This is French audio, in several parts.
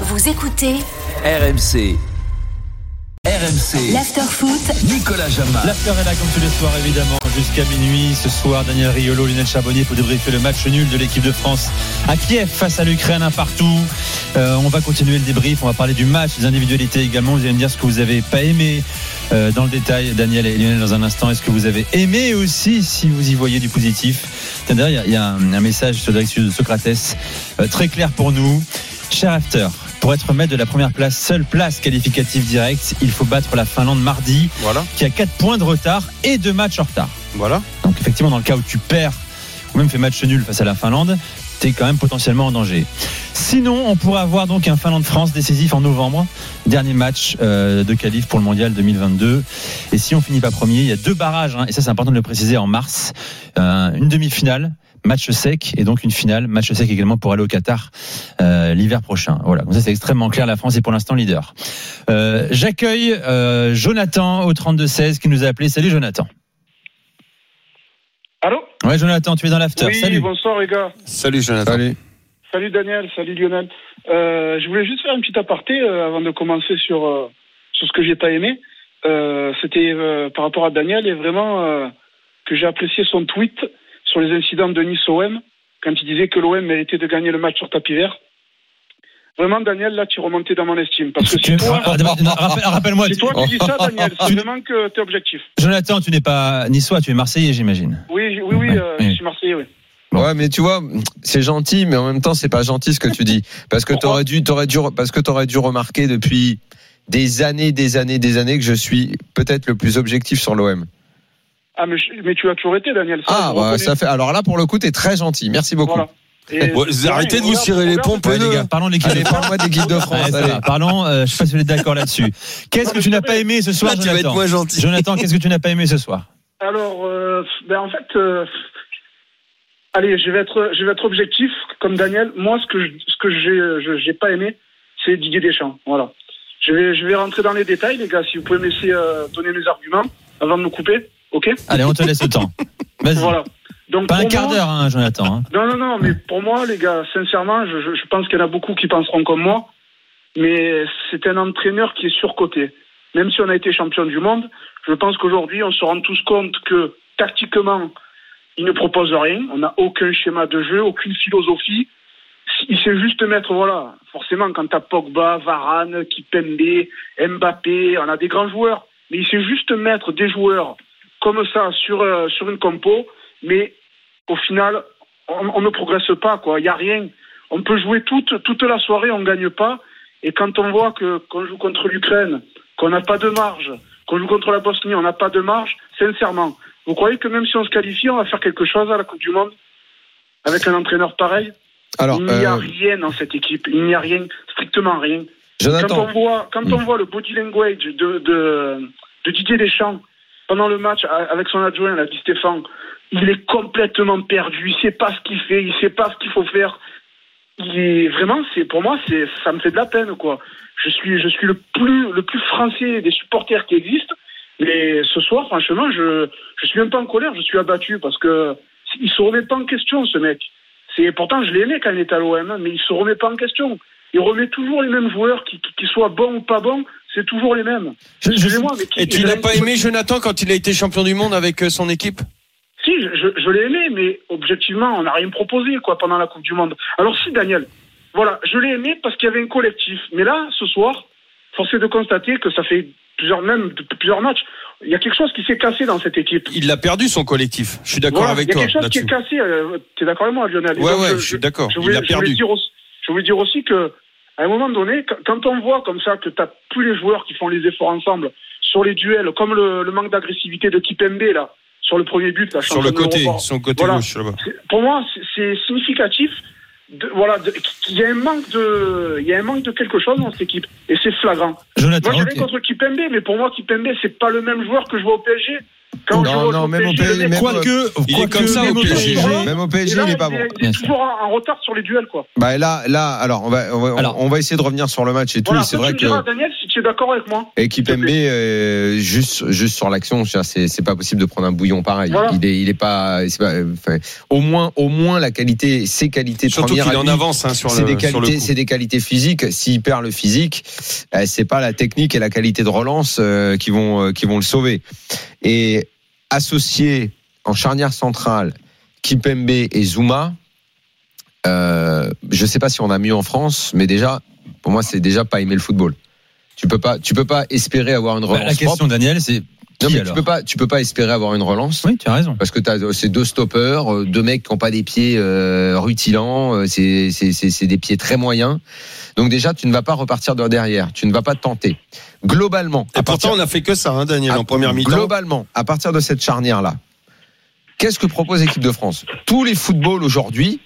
Vous écoutez RMC. RMC. l'after-foot Nicolas Jamin. L'after est là comme tous les soirs évidemment jusqu'à minuit. Ce soir, Daniel Riolo, Lionel Charbonnier pour débriefer le match nul de l'équipe de France à Kiev face à l'Ukraine un partout. Euh, on va continuer le débrief, on va parler du match, des individualités également. Vous allez me dire ce que vous avez pas aimé euh, dans le détail, Daniel et Lionel dans un instant. Est-ce que vous avez aimé aussi si vous y voyez du positif? Tiens, D'ailleurs, il y a, il y a un, un message de Socrates euh, très clair pour nous. Cher After, pour être maître de la première place, seule place qualificative directe, il faut battre la Finlande mardi, Voilà, qui a 4 points de retard et 2 matchs en retard. voilà. Donc effectivement, dans le cas où tu perds ou même fais match nul face à la Finlande, tu es quand même potentiellement en danger. Sinon, on pourrait avoir donc un Finlande-France décisif en novembre, dernier match euh, de qualif pour le mondial 2022. Et si on finit pas premier, il y a deux barrages, hein, et ça c'est important de le préciser en mars, Euh, une demi-finale. Match sec et donc une finale, match sec également pour aller au Qatar euh, l'hiver prochain. Voilà, comme ça c'est extrêmement clair. La France est pour l'instant leader. Euh, J'accueille euh, Jonathan au 32-16 qui nous a appelé. Salut Jonathan. Allô? Ouais, Jonathan, tu es dans l'after. Oui, Salut. bonsoir les gars. Salut Jonathan. Salut. Salut Daniel, salut Lionel. Euh, je voulais juste faire un petit aparté euh, avant de commencer sur, euh, sur ce que j'ai pas aimé. Euh, C'était euh, par rapport à Daniel et vraiment euh, que j'ai apprécié son tweet sur les incidents de Nice OM quand il disait que l'OM méritait de gagner le match sur tapis vert. Vraiment Daniel, là tu remontais dans mon estime parce que Tu- c'est toi, Ah, rappelle- Rappelle-moi, c'est toi qui dis ça Daniel. C'est Tu- vraiment que t'es objectif. Jonathan, tu n'es pas niçois, tu es marseillais, j'imagine. Oui, oui, oui, euh, Oui. je suis Marseillais, oui. Ouais, mais tu vois, c'est gentil, mais en même temps, c'est pas gentil ce que tu dis, parce que t'aurais dû, t'aurais dû, parce que t'aurais dû remarquer depuis des années, des années, des années que je suis peut-être le plus objectif sur l'OM. Ah mais, je- mais tu as toujours été Daniel. Ça, Ah, bah, ça fait. Alors là, pour le coup, t'es très gentil. Merci beaucoup. Voilà. Et- Ouais, arrêtez de vous cirer les pompes, Ouais, les gars, parlons de l'équipe Allez, de France. parle-moi d'équipe de Ouais, France. allez. Parlons, euh, je sais pas si vous êtes d'accord là-dessus. Qu'est-ce que tu n'as pas aimé ce soir, Là, tu vas être Jonathan moins gentil. Jonathan, qu'est-ce que tu n'as pas aimé ce soir Alors, euh, ben en fait, euh, allez, je vais être, je vais être objectif comme Daniel. Moi, ce que je, ce que j'ai, je- j'ai pas aimé, c'est Didier Deschamps. Voilà. Je vais, je vais rentrer dans les détails, les gars. Si vous pouvez me laisser euh, donner mes arguments avant de me couper, ok Allez, on te laisse le temps. Vas-y. Voilà. Donc Pas un quart d'heure, hein, Jonathan. hein. Non, non, non, mais pour moi, les gars, sincèrement, je, je- je pense qu'il y en a beaucoup qui penseront comme moi, mais c'est un entraîneur qui est surcoté. Même si on a été champion du monde, je pense qu'aujourd'hui, on se rend tous compte que tactiquement, il ne propose rien. On n'a aucun schéma de jeu, aucune philosophie. Il sait juste mettre, voilà, forcément, quand t'as Pogba, Varane, Kipembe, Mbappé, on a des grands joueurs, mais il sait juste mettre des joueurs comme ça sur, euh, sur une compo, mais au final, on, on ne progresse pas, quoi. Il n'y a rien. On peut jouer toute, toute la soirée, on ne gagne pas. Et quand on voit que qu'on joue contre l'Ukraine, qu'on n'a pas de marge, qu'on joue contre la Bosnie, on n'a pas de marge, sincèrement, vous croyez que même si on se qualifie, on va faire quelque chose à la Coupe du Monde avec un entraîneur pareil? Alors, Il n'y a euh, rien dans cette équipe. Il n'y a rien, strictement rien. Quand on voit, quand on voit le body language de, de, de Didier Deschamps pendant le match avec son adjoint, là, Guy Stéphane, il est complètement perdu. Il sait pas ce qu'il fait, il sait pas ce qu'il faut faire. Il est vraiment, c'est pour moi, c'est ça me fait de la peine, quoi. Je suis, je suis le plus, le plus français des supporters qui existent. Mais ce soir, franchement, je, je suis même pas en colère, je suis abattu parce que il se remet pas en question, ce mec. C'est pourtant je l'ai aimé quand il était à l'OM, mais il se remet pas en question. Il remet toujours les mêmes joueurs, qui, qui, qui soient bons ou pas bons, c'est toujours les mêmes. Je- je- Excusez-moi, mais qui- Et tu l'as pas aimé Jonathan quand il a été champion du monde avec euh, son équipe? Si, je, je, je l'ai aimé, mais objectivement, on n'a rien proposé quoi pendant la Coupe du Monde. Alors si, Daniel, voilà, je l'ai aimé parce qu'il y avait un collectif. Mais là, ce soir, force est de constater que ça fait plusieurs même plusieurs matchs. Il y a quelque chose qui s'est cassé dans cette équipe. Il l'a perdu son collectif. Je suis d'accord Voilà, avec il y a toi quelque chose qui est cassé. Euh, T'es d'accord avec moi, Lionel Ouais, donc, ouais, je suis d'accord. Je Il je voulais perdu. dire aussi, je voulais dire aussi que à un moment donné, quand- quand on voit comme ça que t'as plus les joueurs qui font les efforts ensemble sur les duels, comme le, le manque d'agressivité de Kipembe là sur le premier but, là, Sur le côté, son côté Voilà. gauche Pour moi, c'est significatif de- voilà, de- qu'il y a un manque de, il y a un manque de quelque chose dans cette équipe, et c'est flagrant. Jonathan, Moi, j'ai rien ok. contre Kipembe, mais pour moi, Kipembe, c'est pas le même joueur que je vois au PSG. Quand je Non, vois non, même au le PSG, même- Quoique, Il est comme ça même au PSG. Même au PSG, là, il est pas bon. il est, il toujours en, retard sur les duels, quoi. Bah là, là, alors on va, on va, Alors. on va essayer de revenir sur le match et tout. Voilà, et c'est vrai diras, que Daniel, tu es d'accord avec moi. équipe MB, euh, juste, juste sur l'action, c'est, c'est pas possible de prendre un bouillon pareil. Voilà. Il est, il est pas, c'est pas enfin, au moins, au moins la qualité, ses qualités Surtout premières est à en avance hein, sur c'est le des sur le qualités, c'est des qualités physiques. S'il perd le physique, euh, c'est pas la technique et la qualité de relance euh, qui vont, euh, qui vont le sauver. Et associé en charnière centrale, Kipembe et Zuma, euh, je sais pas si on a mieux en France, mais déjà, pour moi, c'est déjà pas aimer le football. Tu peux pas, tu peux pas espérer avoir une Bah, relance la propre. question, Daniel, c'est Non, mais tu peux pas, tu peux pas espérer avoir une relance. Oui, tu as raison. Parce que t'as ces deux stoppers, euh, deux mecs qui ont pas des pieds euh, rutilants, euh, c'est c'est c'est c'est des pieds très moyens. Donc déjà, tu ne vas pas repartir de derrière, tu ne vas pas te tenter. Globalement, Et à pourtant, partir- on a fait que ça, hein, Daniel, à- en première mi-temps. Globalement, à partir de cette charnière là, qu'est-ce que propose l'équipe de France? Tous les footballs aujourd'hui,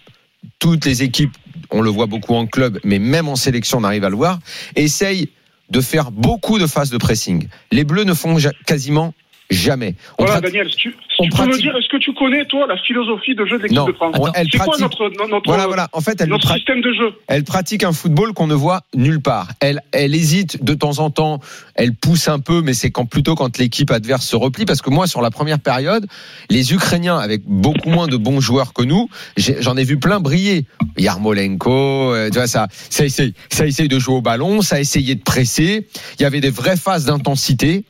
toutes les équipes, on le voit beaucoup en club, mais même en sélection, on arrive à le voir, essayent de faire beaucoup de phases de pressing. Les Bleus ne font quasiment jamais. On Voilà, pratique- Daniel, tu, on peux me dire, est-ce que tu connais, toi, la philosophie de jeu de l'équipe de France elle C'est quoi pratique- notre, no- notre, Voilà, voilà. En fait, elle, notre pra- système de jeu elle pratique un football qu'on ne voit nulle part. Elle, elle hésite de temps en temps. Elle pousse un peu, mais c'est quand plutôt quand l'équipe adverse se replie. Parce que moi, sur la première période, les Ukrainiens, avec beaucoup moins de bons joueurs que nous, j'en ai vu plein briller. Yarmolenko, euh, tu vois ça, ça essaye, ça essaye de jouer au ballon, ça essayait de presser. Il y avait des vraies phases d'intensité.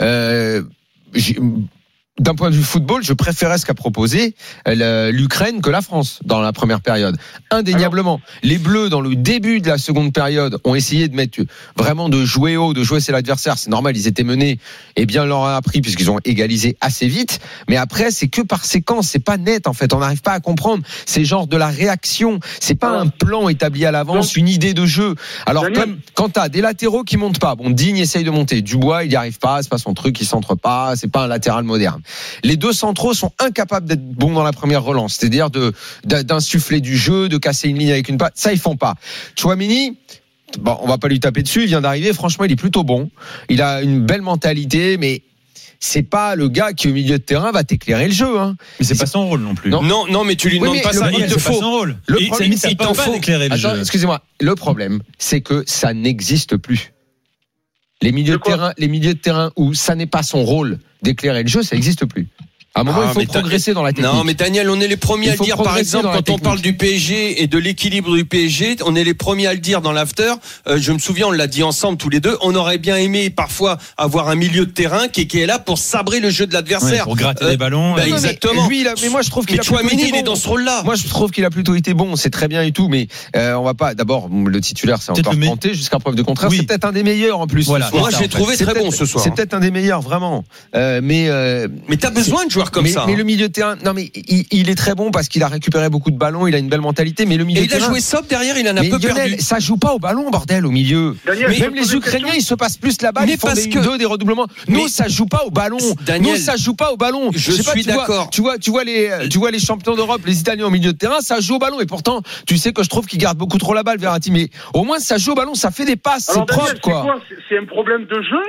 Euh, d'un point de vue football, je préférais ce qu'a proposé euh, l'Ukraine que la France dans la première période. Indéniablement. les Bleus, dans le début de la seconde période, ont essayé de mettre vraiment de jouer haut, de jouer c'est l'adversaire. C'est normal, ils étaient menés et bien leur a appris puisqu'ils ont égalisé assez vite. Mais après, c'est que par séquence, c'est pas net en fait. On n'arrive pas à comprendre. C'est genre de la réaction. C'est pas Voilà. un plan établi à l'avance, une idée de jeu. Alors comme quand t'as des latéraux qui montent pas, bon, Digne essaye de monter. Dubois, il y arrive pas, c'est pas son truc, il centre pas, c'est pas un latéral moderne. Les deux centraux sont incapables d'être bons dans la première relance, c'est-à-dire de d'insuffler du jeu, de casser une ligne avec une patte. Ça, ils font pas. Chouamini, bon, on va pas lui taper dessus, il vient d'arriver. Franchement, il est plutôt bon. Il a une belle mentalité, mais c'est pas le gars qui au milieu de terrain va t'éclairer le jeu. Hein. Mais c'est pas son rôle non plus. Non. Non, non, mais tu lui Oui, demandes pas ça. problème, Il te c'est pas faut. son rôle. Le Il- problème, il il t'en faut. Attends, excusez-moi. Le problème, c'est que ça n'existe plus. Les milieux De terrain, les milieux de terrain où ça n'est pas son rôle d'éclairer le jeu, ça n'existe plus. À un moment, Ah, il faut progresser dans la technique. Non, mais Daniel, on est les premiers Il à le dire. Par exemple, quand on parle du PSG et de l'équilibre du PSG, on est les premiers à le dire dans l'after. Euh, je me souviens, on l'a dit ensemble tous les deux. On aurait bien aimé parfois avoir un milieu de terrain qui, qui est là pour sabrer le jeu de Ouais, l'adversaire. pour gratter Euh, les ballons. bah, Non, mais exactement. Lui, il a- mais moi, je trouve qu'il mais a plutôt été il est bon. dans ce rôle-là. Moi, je trouve qu'il a plutôt été bon. C'est très bien et tout, mais euh, on va pas. D'abord, le titulaire, c'est encore tenté jusqu'à preuve de contraire. Oui. C'est peut-être un des meilleurs en plus. Voilà. Moi, j'ai trouvé très bon ce soir. C'est peut-être un des meilleurs, vraiment. Euh, mais euh, Mais t'as besoin de joueurs comme mais, ça. mais hein. le milieu de terrain, non mais il, il est très bon parce qu'il a récupéré beaucoup de ballons, il a une belle mentalité, mais le milieu Et de il a joué sobre derrière, il en a mais peu Lionel, perdu. ça joue pas au ballon, bordel, au milieu. Daniel, je Même les Ukrainiens, question ils se passent plus la balle, Mais ils font parce des que- deux, des redoublements. Nous, Mais- ça joue pas au ballon. Daniel, Nous, ça joue pas au ballon. je sais pas, suis tu vois- d'accord. Tu vois, tu vois les, tu vois les champions d'Europe, les Italiens au milieu de terrain, ça joue au ballon. Et pourtant, tu sais que je trouve qu'ils gardent beaucoup trop la balle, Verratti. Mais au moins, ça joue au ballon, ça fait des passes, c'est propre, c'est quoi. C'est un problème de jeu?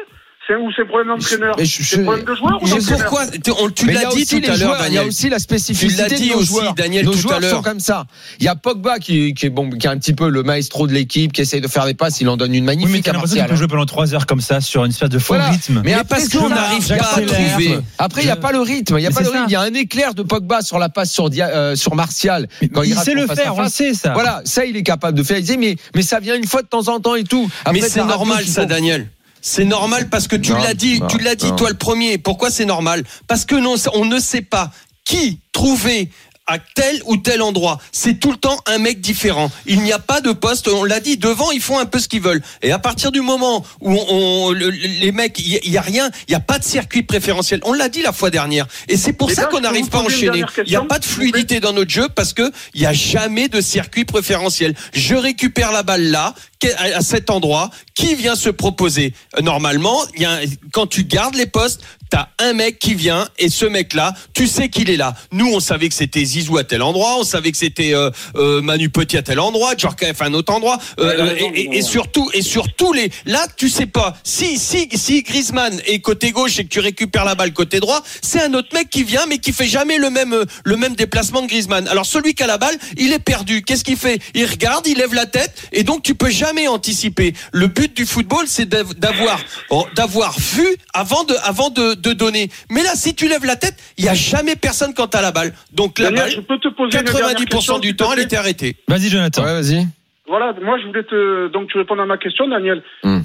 C'est ou c'est problème d'entraîneur C'est problème de joueur ou pourquoi Tu- on- l'as a dit aussi tout à l'heure, joueurs, il y a Daniel. aussi la spécificité Tu l'as dit de nos aussi, joueurs. Daniel, nos tout à joueurs l'heure. sont comme ça. Il y a Pogba qui, qui est bon, qui est un petit peu le maestro de l'équipe, qui essaye de faire des passes, il en donne une Oui, mais magnifique t'as à l'impression Martial. peut jouer pendant 3 heures comme ça sur une espèce de faux Voilà. rythme. Mais, Mais après, parce qu'on n'arrive pas à trouver. Après, il n'y a pas le rythme, il n'y a Mais pas c'est le rythme. ça. Il y a un éclair de Pogba sur la passe sur, euh, sur Martial. Quand il sait le à faire, on le sait ça. Voilà, ça, il est capable de faire. Il dit, mais, mais ça vient une fois de temps en temps et tout. Mais c'est normal ça, Daniel. C'est normal parce que tu l'as dit, non, tu l'as dit non. toi le premier. Pourquoi c'est normal? Parce que non, on ne sait pas qui trouver à tel ou tel endroit. C'est tout le temps un mec différent. Il n'y a pas de poste. On l'a dit devant, ils font un peu ce qu'ils veulent. Et à partir du moment où on, on- le- les mecs, il y, il y a rien, il n'y a pas de circuit préférentiel. On l'a dit la fois dernière. Et c'est pour Les ça qu'on n'arrive pas à enchaîner. Il n'y a pas de fluidité dans notre jeu parce que il n'y a jamais de circuit préférentiel. Je récupère la balle là. À cet endroit, qui vient se proposer Euh, Normalement, y a un- quand tu gardes les postes, t'as un mec qui vient et ce mec-là, tu sais qu'il est là. Nous, on savait que c'était Zizou à tel endroit, on savait que c'était euh, euh, Manu Petit à tel endroit, Djorkaeff à un autre endroit, euh, Ouais, et, et- et surtout et surtout les. Là, tu sais pas si si si Griezmann est côté gauche et que tu récupères la balle côté droit, c'est un autre mec qui vient mais qui fait jamais le même le même déplacement que Griezmann. Alors celui qui a la balle, il est perdu. Qu'est-ce qu'il fait? Il regarde, il lève la tête et donc tu peux jamais anticiper. Le but du football, c'est d'av- d'avoir oh, d'avoir vu avant de avant de, de donner. Mais là, si tu lèves la tête, il y a jamais personne quand t'as la balle. Donc la Daniel, je balle, peux te poser une dernière 90% question, du temps, elle était arrêtée. Vas-y, Jonathan. Ouais, vas-y. Voilà, moi je voulais te donc tu réponds à ma question, Daniel. Hmm.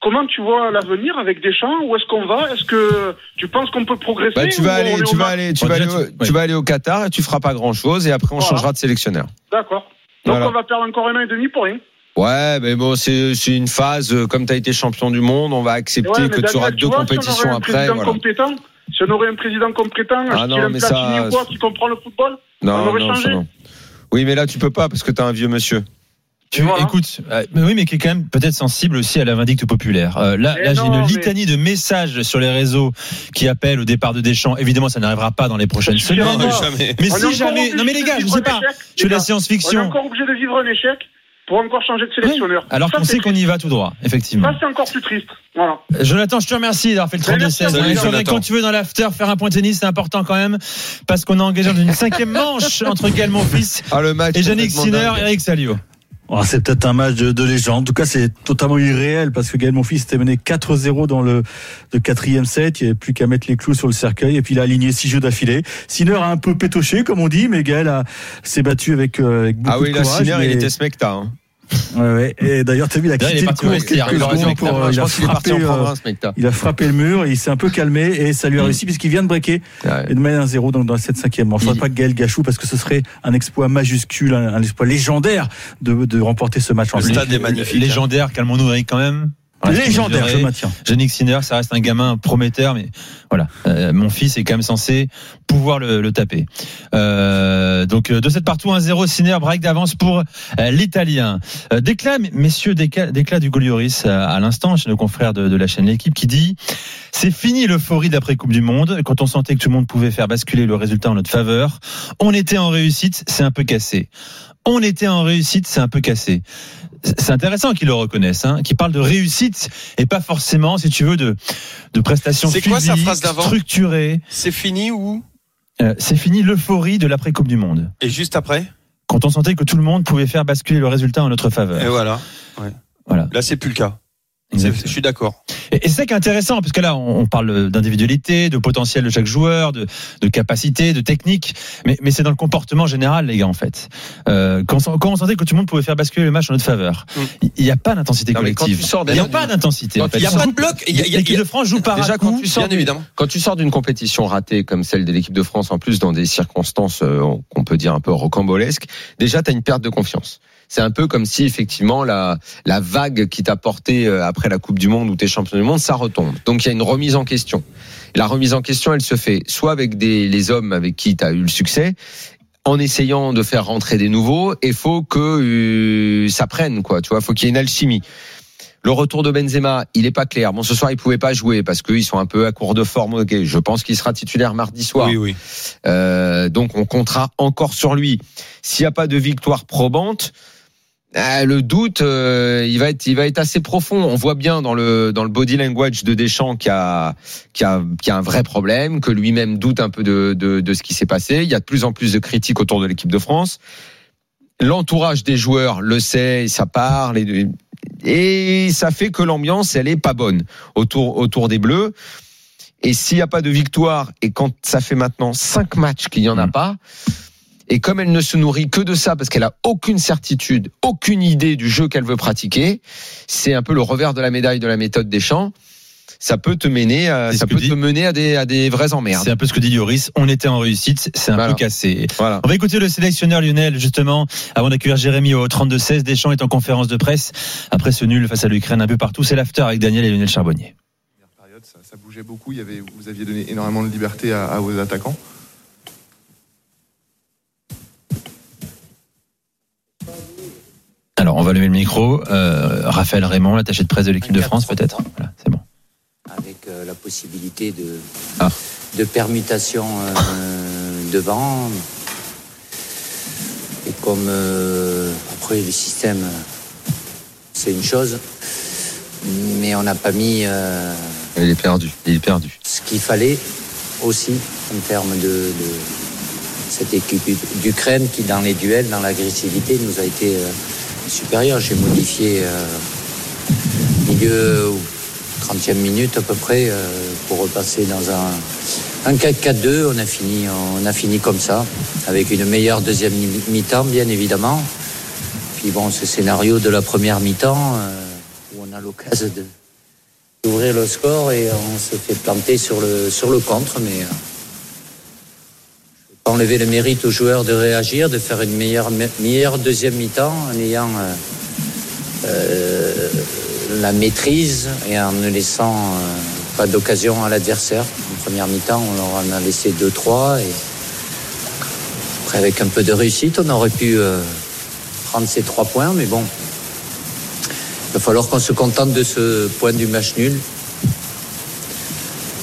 Comment tu vois l'avenir avec Deschamps? Où est-ce qu'on va? Est-ce que tu penses qu'on peut progresser Bah, tu vas on aller, tu au vas aller, tu Bon, vas déjà, aller, au- tu- vas aller au Qatar et tu feras pas grand chose et après on Voilà. changera de sélectionneur. D'accord. Donc Voilà. on va perdre encore un an et demi pour rien. Ouais, mais bon, c'est une phase. euh, Comme tu as été champion du monde, on va accepter Ouais, que tu auras tu deux vois, si on compétitions aurait un après. président Voilà. compétent, si on aurait un président compétent, Ah non, un mais ça- quoi, qui comprend le football, on Non, aurait non, changé. ça, non. Oui, mais là tu peux pas parce que t'as un vieux monsieur. Tu Voilà. écoutes, euh, mais oui, mais qui est quand même peut-être sensible aussi à la vindicte populaire. Euh, là, Mais là, j'ai une mais- litanie de messages sur les réseaux qui appellent au départ de Deschamps. Évidemment, ça n'arrivera pas dans les prochaines semaines. jamais. Mais On est si jamais, non mais les de gars, je vivre sais pas. Je suis les la gars. On est science-fiction. encore obligé de vivre un échec pour encore changer de sélectionneur. Alors qu'on sait qu'on y va tout droit, effectivement. Ça, c'est encore plus triste. Voilà. Jonathan, je te remercie d'avoir fait le Mais 32 16 merci à vous, On est sûr que Jonathan. Quand tu veux dans l'after faire un point tennis, c'est important quand même parce qu'on est engagé dans une cinquième manche entre Gaël Monfils Ah le match. et Yannick Sinner. Eric Salio. Oh, c'est peut-être un match de, de légende. En tout cas, c'est totalement irréel parce que Gaël Monfils était mené 4-0 dans le, le quatrième set. Il n'y avait plus qu'à mettre les clous sur le cercueil et puis il a aligné six jeux d'affilée. Sinner a un peu pétoché, comme on dit, mais Gaël a- s'est battu avec, euh, avec beaucoup Ah oui, de là, courage. Sinner, il était smecta. Hein. Ouais, ouais. Et d'ailleurs, t'as vu, il a quitté le quelques secondes pour, euh, il a frappé, euh, il a frappé le mur, et il s'est un peu calmé et ça lui a Mm. réussi puisqu'il vient de breaker et de mettre un 0 dans, dans cette cinquième manche. Ne Il- pas que Gaël Gachou parce que ce serait un exploit majuscule, un, un exploit légendaire de, de remporter ce match en Le stade est magnifique. Légendaire, calmons-nous Eric quand même. Légendaire, je maintiens. Yannick Sinner, ça reste un gamin prometteur, mais voilà, euh, mon fils est quand même censé pouvoir le, le taper. Euh, donc euh, de cette partout 1-0, Sinner break d'avance pour euh, l'Italien. Euh, déclat, messieurs, déclat, déclat du Golioris à l'instant chez nos confrères de, de la chaîne L'équipe qui dit c'est fini l'euphorie d'après Coupe du Monde. Quand on sentait que tout le monde pouvait faire basculer le résultat en notre faveur, on était en réussite, c'est un peu cassé. On était en réussite, c'est un peu cassé. C'est intéressant qu'ils le reconnaissent, hein, qu'ils parlent de réussite et pas forcément, si tu veux, de, de prestations C'est quoi sa suivies, phrase d'avant structurées. C'est fini ou? Euh, c'est fini l'euphorie de l'après Coupe du Monde. Et juste après? Quand on sentait que tout le monde pouvait faire basculer le résultat en notre Et faveur. voilà. Voilà. Là, c'est plus le cas. Je suis d'accord. Et, et c'est ça qui est intéressant, parce que là, on, on parle d'individualité, de potentiel de chaque joueur, de, de capacité, de technique, mais, mais c'est dans le comportement général, les gars, en fait. Euh, quand, on- quand on sentait que tout le monde pouvait faire basculer le match en notre faveur, Mm. il n'y a pas d'intensité collective. Il n'y a pas d'intensité. Il n'y a pas de bloc. L'équipe de France joue par Déjà, quand tu sors Bien évidemment. Quand tu sors d'une compétition ratée comme celle de l'équipe de France, en plus dans des circonstances euh, qu'on peut dire un peu rocambolesques, déjà tu as une perte de confiance. C'est un peu comme si effectivement la, la vague qui t'a porté euh, après la Coupe du Monde où tu es champion du monde, ça retombe. Donc il y a une remise en question. Et la remise en question, elle se fait soit avec des, les hommes avec qui tu as eu le succès, en essayant de faire rentrer des nouveaux, et faut que euh, ça prenne, quoi. Tu vois, faut qu'il y ait une alchimie. Le retour de Benzema, il est pas clair. Bon, ce soir, il pouvait pas jouer parce qu'ils sont un peu à court de forme. Ok, je pense qu'il sera titulaire mardi soir. Oui, oui. Euh, donc, on comptera encore sur lui. S'il n'y a pas de victoire probante, euh, le doute, euh, il va être, il va être assez profond. On voit bien dans le dans le body language de Deschamps qu'il y a, qu'il y a, qu'il y a un vrai problème, que lui-même doute un peu de, de, de ce qui s'est passé. Il y a de plus en plus de critiques autour de l'équipe de France. L'entourage des joueurs le sait, ça parle et, et ça fait que l'ambiance elle est pas bonne autour autour des Bleus. Et s'il n'y a pas de victoire et quand ça fait maintenant cinq matchs qu'il n'y en a Mm. pas, et comme elle ne se nourrit que de ça parce qu'elle a aucune certitude, aucune idée du jeu qu'elle veut pratiquer, c'est un peu le revers de la médaille de la méthode des champs. Ça peut te mener, à, ça peut dit- te mener à des à des vraies emmerdes. C'est un peu ce que dit Lloris. On était en réussite, c'est un Voilà. peu cassé. Voilà. On va écouter le sélectionneur Lionel, justement, avant d'accueillir Jérémy au 32-16. Deschamps est en conférence de presse après ce nul face à l'Ukraine un peu partout. C'est l'after avec Daniel et Lionel Charbonnier. ça, ça bougeait beaucoup. Il y avait, vous aviez donné énormément de liberté à, à vos attaquants. Alors on va lever le micro. Euh, Raphaël Raymond, l'attaché de presse de l'équipe de France, peut-être? Voilà, c'est bon. avec euh, la possibilité de, Ah. de permutation euh, devant. Et comme après les systèmes, c'est une chose, mais on n'a pas mis Il est perdu. Il est perdu. ce qu'il fallait aussi en termes de, de cette équipe d'Ukraine qui, dans les duels, dans l'agressivité, nous a été supérieure. J'ai modifié euh, milieu ou 30e minute à peu près euh, pour repasser dans un, un 4-4-2. On a fini, on a fini comme ça, avec une meilleure deuxième mi- mi-temps, bien évidemment. Puis bon, ce scénario de la première mi-temps euh, où on a l'occasion de d'ouvrir le score et on se fait planter sur le, sur le contre, mais enlever le mérite aux joueurs de réagir, de faire une meilleure, me- meilleure deuxième mi-temps en ayant euh, euh, la maîtrise et en ne laissant euh, pas d'occasion à l'adversaire. En première mi-temps, on leur en a laissé 2-3 et après avec un peu de réussite, on aurait pu prendre ces trois points, mais bon, il va falloir qu'on se contente de ce point du match nul.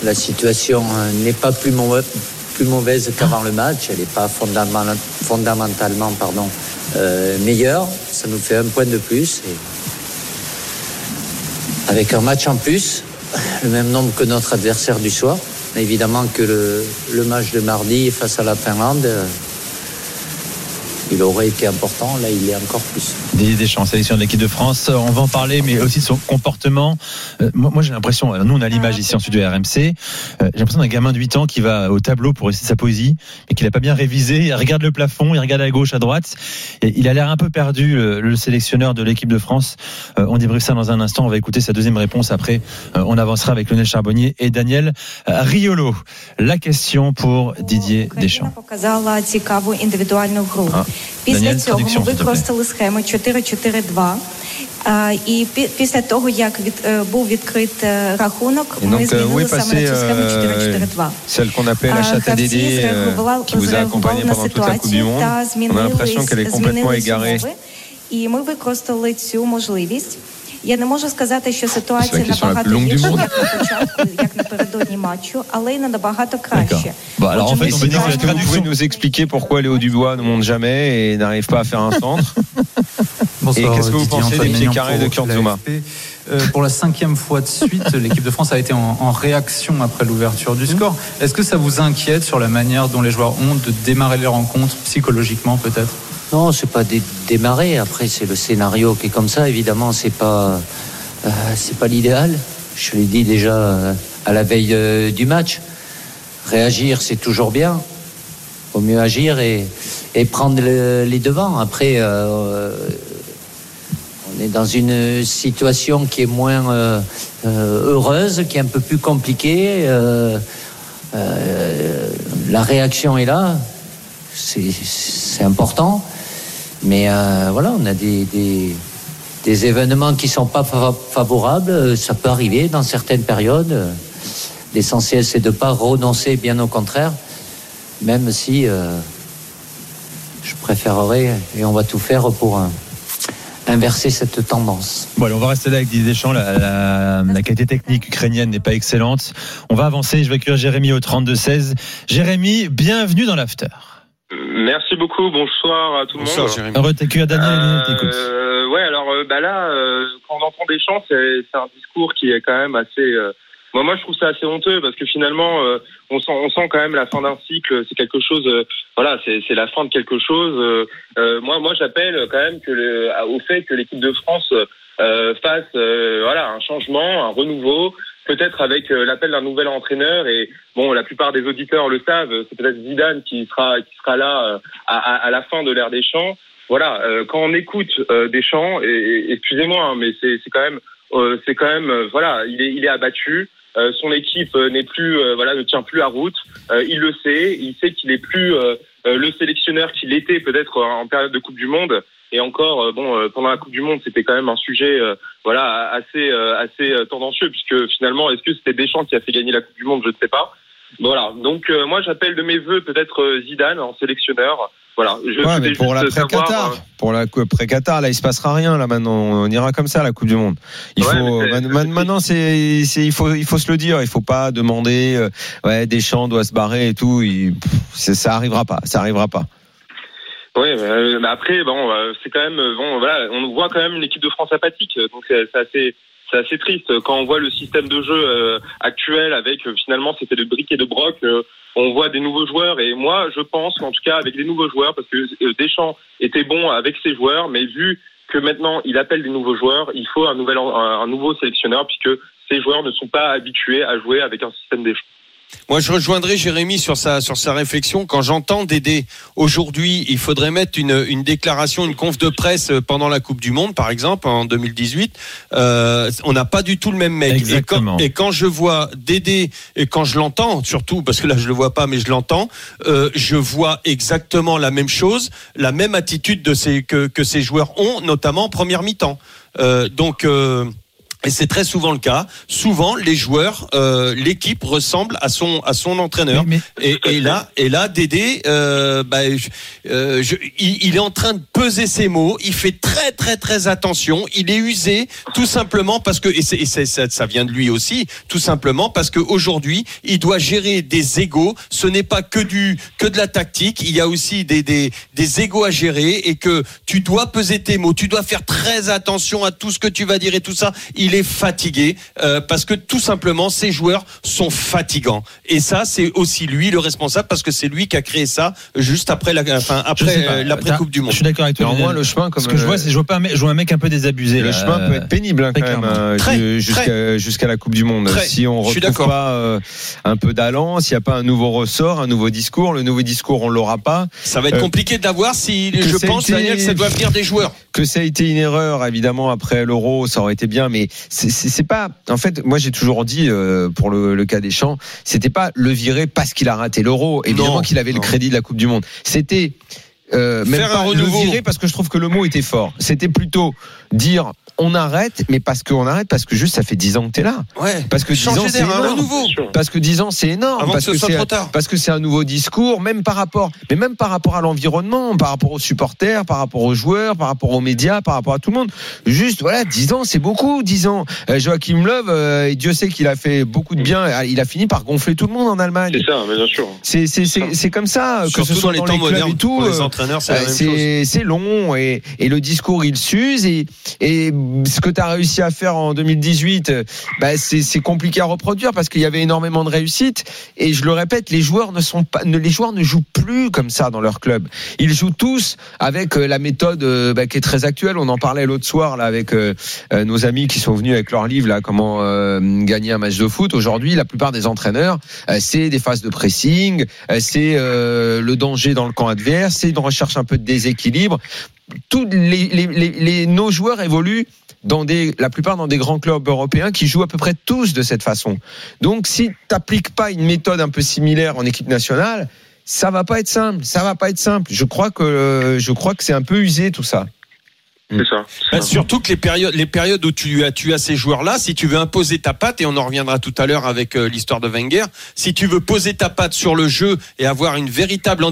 La situation n'est pas plus, mau- plus mauvaise qu'avant le match. Elle n'est pas fondamentalement, fondamentalement pardon, euh, meilleure. Ça nous fait un point de plus. Avec un match en plus, le même nombre que notre adversaire du soir. Évidemment que le, le match de mardi face à la Finlande, euh, il aurait été important. Là, il est encore plus. Didier Deschamps, sélection de l'équipe de France. Euh, on va en parler, mais aussi de son comportement. Euh, moi, j'ai l'impression, nous, on a ah, l'image ici en studio RMC. Euh, j'ai l'impression d'un gamin de 8 ans qui va au tableau pour essayer sa poésie, mais qu'il n'a pas bien révisé. Il regarde le plafond, il regarde à gauche, à droite. Et il a l'air un peu perdu, le, sélectionneur de l'équipe de France. On débriefe ça dans un instant. On va écouter sa deuxième réponse. Après, on avancera avec Lionel Charbonnier et Daniel Riolo. La question pour Didier Deschamps. цікаву індивідуальну гру. А, Після Даніель, цього ми traduction, s'il te plaît. використали схему 4-4-2. А, І пі- після того, як від, е, був відкрит е, рахунок, Et ми donc, euh, où змінили est саме passée на цю схему euh, 4-4-2. celle qu'on appelle А, Achata Гравці Dédé, euh, зреагували, qui vous a accompagné зреагували на pendant toute la Coupe du ситуацію Monde та On a l'impression qu'elle est змінились, complètement змінились égarée. умови. І ми використали цю можливість. Я не можу сказати, що ситуація question la набагато plus longue du гірша, monde. як на початку, як напередодні матчу, але й не набагато краще. Bon, alors en fait, on peut dire que la Est-ce que vous traduction. pouvez nous expliquer pourquoi Léo Dubois ne monte jamais et n'arrive pas à faire un centre Bonsoir, Et qu'est-ce que vous Didier pensez Antoine des pieds Maignan carrés de pour Kurtzuma l'AFP. Euh, Pour la cinquième fois de suite, l'équipe de France a été en, en réaction après l'ouverture du score. Est-ce que ça vous inquiète sur la manière dont les joueurs ont de démarrer les rencontres psychologiquement peut-être Non, c'est pas dé- démarrer. Après, c'est le scénario qui est comme ça. Évidemment, c'est pas, euh, c'est pas l'idéal. Je l'ai dit déjà euh, à la veille euh, du match. Réagir, c'est toujours bien. Vaut mieux agir et, et prendre le- les devants. Après, on est dans une situation qui est moins heureuse, qui est un peu plus compliquée. La réaction est là. C'est important. Mais euh, voilà, on a des, des, des événements qui sont pas fa- favorables. Euh, Ça peut arriver dans certaines périodes. Euh, L'essentiel, c'est de pas renoncer, bien au contraire. Même si euh, je préférerais, et on va tout faire pour euh, inverser cette tendance. Bon, allez, on va rester là avec Didier Deschamps. La, la- la qualité technique ukrainienne n'est pas excellente. On va avancer. Je vais accueillir Jérémy au 32-16. Jérémy, bienvenue dans l'after. Merci beaucoup, bonsoir à tout le monde. Heureux de t'accueillir, Daniel. Euh, ouais, alors euh, bah là, euh, quand on entend des chants, c'est c'est un discours qui est quand même assez. euh, moi, moi, je trouve ça assez honteux parce que finalement, euh, on sent, on sent quand même la fin d'un cycle. C'est quelque chose. euh, voilà, c'est c'est la fin de quelque chose. Euh, euh, moi, moi, j'appelle quand même que le, au fait que l'équipe de France euh, fasse euh, voilà un changement, un renouveau. Peut-être avec euh, l'appel d'un nouvel entraîneur et bon, la plupart des auditeurs le savent, c'est peut-être Zidane qui sera qui sera là euh, à, la fin de l'ère des champs. Voilà, euh, quand on écoute euh, Deschamps, et, excusez-moi, hein, mais c'est c'est quand même, c'est quand même, voilà, il est, il est abattu. Son équipe n'est plus, voilà, ne tient plus à route. Il le sait, il sait qu'il est plus le sélectionneur qu'il était peut-être en période de Coupe du Monde. Et encore, euh, bon, euh, pendant la Coupe du Monde, c'était quand même un sujet, euh, voilà, assez, euh, assez euh, tendancieux, puisque finalement, est-ce que c'était Deschamps qui a fait gagner la Coupe du Monde? Je ne sais pas. Voilà. Donc euh, moi j'appelle de mes voeux peut-être Zidane en sélectionneur. Voilà. Je Ouais, mais pour l'après Qatar, pour la après Qatar, là, il se passera rien. Là, maintenant, on ira comme ça à la Coupe du Monde. Il Ouais, faut maintenant, c'est, il faut, il faut se le dire. Il faut pas demander, euh, ouais, Deschamps doit se barrer et tout. Il- ça arrivera pas. Ça arrivera pas. Oui, mais, euh, mais après, bon, euh, c'est quand même, euh, bon, voilà, on voit quand même une équipe de France apathique, donc c'est assez, c'est assez triste quand on voit le système de jeu actuel avec finalement c'était de briques et de broc. on voit des nouveaux joueurs et moi, je pense qu'en tout cas avec des nouveaux joueurs, parce que Deschamps était bon avec ses joueurs, mais vu que maintenant il appelle des nouveaux joueurs, il faut un nouvel, un, nouveau sélectionneur puisque ces joueurs ne sont pas habitués à jouer avec un système Deschamps. Moi, je rejoindrai Jérémy sur sa sur sa réflexion. Quand j'entends Dédé aujourd'hui, il faudrait mettre une une déclaration, une conf de presse pendant la Coupe du Monde, par exemple, en 2018. Euh, on n'a pas du tout le même mec. Exactement. Et quand, et quand je vois Dédé et quand je l'entends, surtout parce que là je le vois pas, mais je l'entends, euh, je vois exactement la même chose, la même attitude de ces que que ces joueurs ont, notamment en première mi-temps. Euh, donc euh, et c'est très souvent le cas. Souvent, les joueurs, euh, l'équipe ressemble à son à son entraîneur. Et, et là, et là, Dédé, euh, bah, je- euh, je- il, il est en train de peser ses mots. Il fait très très très attention. Il est usé, tout simplement parce que et, c'est- et c'est- ça, ça vient de lui aussi, tout simplement parce que aujourd'hui, il doit gérer des égaux. Ce n'est pas que du que de la tactique. Il y a aussi des des des égaux à gérer et que tu dois peser tes mots. Tu dois faire très attention à tout ce que tu vas dire et tout ça. Il est fatigué euh, parce que tout simplement ces joueurs sont fatigants. Et ça, c'est aussi lui le responsable parce que c'est lui qui a créé ça juste après la enfin après euh, l'après Coupe du Monde. Je suis d'accord avec toi. Néanmoins, le chemin, comme, Ce que je vois, c'est je vois pas un mec, je vois un mec un peu désabusé. Le là. chemin peut être pénible hein, quand même euh, ju- jusqu'à la Coupe du Monde. Très. Si on Je suis retrouve d'accord. pas euh, un peu d'allant, s'il n'y a pas un nouveau ressort, un nouveau discours, le nouveau discours on l'aura pas. Ça va être Euh, compliqué d'avoir si que je pense Daniel que ça doit venir des joueurs. Que ça a été une erreur, évidemment, après l'Euro, ça aurait été bien, mais c'est- pas. En fait, moi j'ai toujours dit euh, pour le, le cas des champs, c'était pas le virer parce qu'il a raté l'Euro. Évidemment qu'il avait le crédit de la Coupe du Monde. C'était euh, même Faire pas un le virer parce que je trouve que le mot était fort. C'était plutôt dire on arrête, mais parce qu'on arrête parce que juste ça fait 10 ans que t'es là. Ouais. Parce que 10 Changer ans c'est un énorme. Parce que 10 ans c'est énorme. Avant parce que ce soit c'est trop tard. parce que c'est un nouveau discours, même par rapport, mais même par rapport à l'environnement, par rapport aux supporters, par rapport aux joueurs, par rapport aux médias, par rapport à tout le monde. Juste, voilà, 10 ans, c'est beaucoup, 10 ans. Euh, Joachim Löw, euh, Dieu sait qu'il a fait beaucoup de bien, euh, il a fini par gonfler tout le monde en Allemagne. C'est ça, mais bien sûr. C'est c'est c'est c'est comme ça que ce soit dans les dans temps les clubs modernes, et tout. pour les euh, entraîneurs, c'est la euh, même c'est c'est long et et le discours il s'use et et ce que tu as réussi à faire en 2018, euh, bah c'est compliqué à reproduire parce qu'il y avait énormément de réussite et je le répète, les joueurs ne sont pas les joueurs ne jouent plus comme ça dans leur club. Ils jouent tous avec euh, la méthode euh, bah, qui est très actuelle. On en parlait l'autre soir là avec nos amis qui sont venus avec leur livre là comment gagner un match de foot. Aujourd'hui, la plupart des entraîneurs, c'est des phases de pressing, c'est le danger dans le camp adverse, c'est une recherche un peu de déséquilibre. Tous les, les, les, nos joueurs évoluent dans des, la plupart dans des grands clubs européens qui jouent à peu près tous de cette façon. Donc, si t'appliques pas une méthode un peu similaire en équipe nationale, ça va pas être simple. Ça va pas être simple. Je crois que je crois que c'est un peu usé tout ça. C'est ça. Bah, surtout que les périodes, les périodes où tu as, tu as ces joueurs-là, si tu veux imposer ta patte, et on en reviendra tout à l'heure avec euh, l'histoire de Wenger, si tu veux poser ta patte sur le jeu et avoir une véritable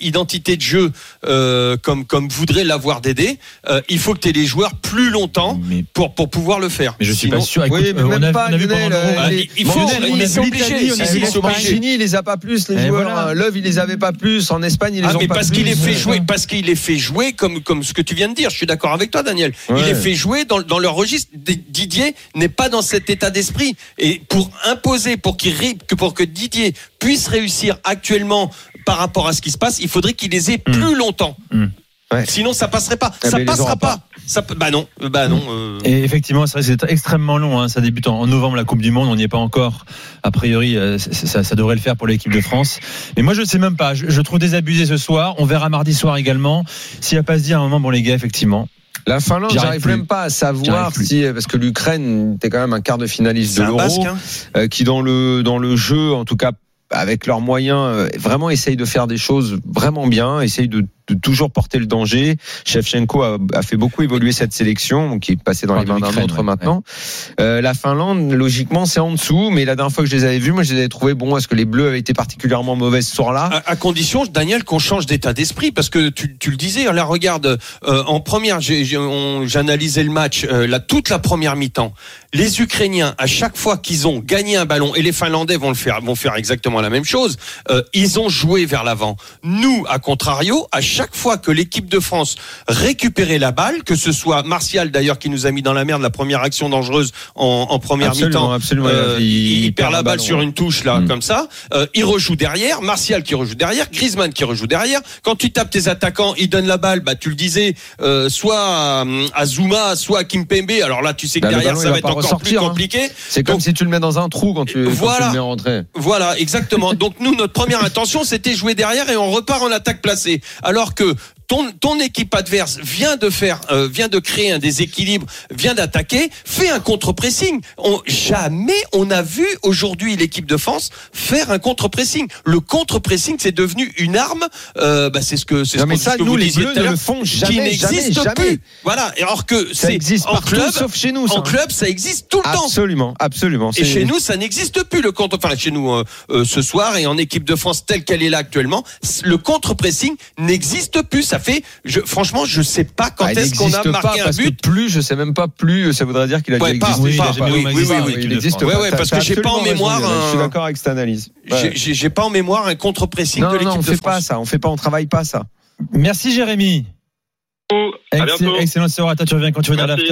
identité de jeu euh, comme comme voudrait l'avoir Dédé, euh, il faut que tu aies les joueurs plus longtemps pour pour pouvoir le faire. Mais je suis Sinon- pas sûr. Écoute, Oui, mais euh, on même a, pas, on a vu Lionel, pendant euh, Ah, les- il faut- Bon, il les- est obligé, on. Mancini, il les a pas plus les Et joueurs. voilà. Love, il les avait pas plus. En Espagne, ils les Ah, ont mais pas parce plus. qu'il est fait jouer, parce qu'il est fait jouer comme comme ce que tu viens de dire. Je suis d'accord avec toi, Daniel. Il est fait jouer dans, dans leur registre. Didier n'est pas dans cet état d'esprit. Et pour imposer, pour qu'il que pour que Didier puisse réussir actuellement par rapport à ce qui se passe, il faudrait qu'il les ait plus longtemps. Ouais. Sinon, ça passerait pas. Eh ça ben, les passera pas. pas. Ça, peut- bah non, euh, bah non. euh, Et effectivement, c'est extrêmement long. hein. Ça débute en novembre la Coupe du Monde. On n'y est pas encore. A priori, euh, ça devrait le faire pour l'équipe de France. Mais moi, je ne sais même pas. Je, je trouve désabusé ce soir. On verra mardi soir également. S'il n'y a pas se dire à un moment, bon les gars, effectivement. La Finlande, j'arrive même pas à savoir si parce que l'Ukraine était quand même un quart de finaliste de l'Euro, hein. euh, qui dans le dans le jeu, en tout cas avec leurs moyens, euh, vraiment essaye de faire des choses vraiment bien, essaye de de toujours porter le danger. Shevchenko a, a fait beaucoup évoluer cette sélection, qui est passé dans les mains d'un autre ouais, maintenant. Euh, la Finlande, logiquement, c'est en dessous, mais la dernière fois que je les avais vus, moi, je les avais trouvés bons. Est-ce que les Bleus avaient été particulièrement mauvais ce soir-là? À, à condition, Daniel, qu'on change d'état d'esprit, parce que tu, tu le disais, là, regarde, euh, en première, j'analysais le match, euh, la, toute la première mi-temps. Les Ukrainiens, à chaque fois qu'ils ont gagné un ballon, et les Finlandais vont le faire, vont faire exactement la même chose, euh, ils ont joué vers l'avant. Nous, à contrario, à chaque fois que l'équipe de France récupérait la balle, que ce soit Martial d'ailleurs qui nous a mis dans la merde la première action dangereuse en, en première mi-temps, euh, Il- il, il perd la balle ballon, sur une touche là, Mm. comme ça. Euh, il rejoue derrière, Martial qui rejoue derrière, Griezmann qui rejoue derrière. Quand tu tapes tes attaquants, ils donnent la balle. Bah, tu le disais, euh, soit à, à Zuma, soit à Kimpembe. Alors là, tu sais que Bah, derrière, ballon, ça va être encore ressortir, plus hein. compliqué. C'est comme si tu le mets dans un trou quand tu, quand tu Voilà. le mets rentrer. Voilà, exactement. Donc nous, notre première intention, c'était jouer derrière et on repart en attaque placée. Alors que ton, ton équipe adverse vient de faire, euh, vient de créer un déséquilibre, vient d'attaquer, fait un contre-pressing. On, jamais on a vu aujourd'hui l'équipe de France faire un contre-pressing. Le contre-pressing, c'est devenu une arme. Euh, bah, c'est ce que c'est ce, mais ça, ce que nous, vous les Bleus ne le font qui jamais, n'existe jamais, plus. jamais. Voilà. Et Alors que Ça existe en partout, club, sauf chez nous. ça. en club, ça existe tout le temps. Absolument, absolument. Et chez nous, ça n'existe plus le contre. Enfin, chez nous euh, euh, ce soir et en équipe de France telle qu'elle est là actuellement, le contre-pressing n'existe plus. Ça fait, je, franchement, je sais pas quand Ah, il est-ce qu'on a marqué pas un parce que but. plus, je sais même pas plus, ça voudrait dire qu'il a Ouais, déjà pas, existé. pas, je sais pas. oui, oui, oui, oui, il n'existe Ouais, pas. ouais, parce que j'ai pas en raison, mémoire Je suis d'accord avec cette analyse. J'ai- Ouais. J'ai pas en mémoire un contre-pressing de non, non, l'équipe on de fait pas France. ça, on fait pas, on travaille pas ça. Merci Jérémy. À Excellent, toi, tu reviens quand tu veux dans Merci. l'after.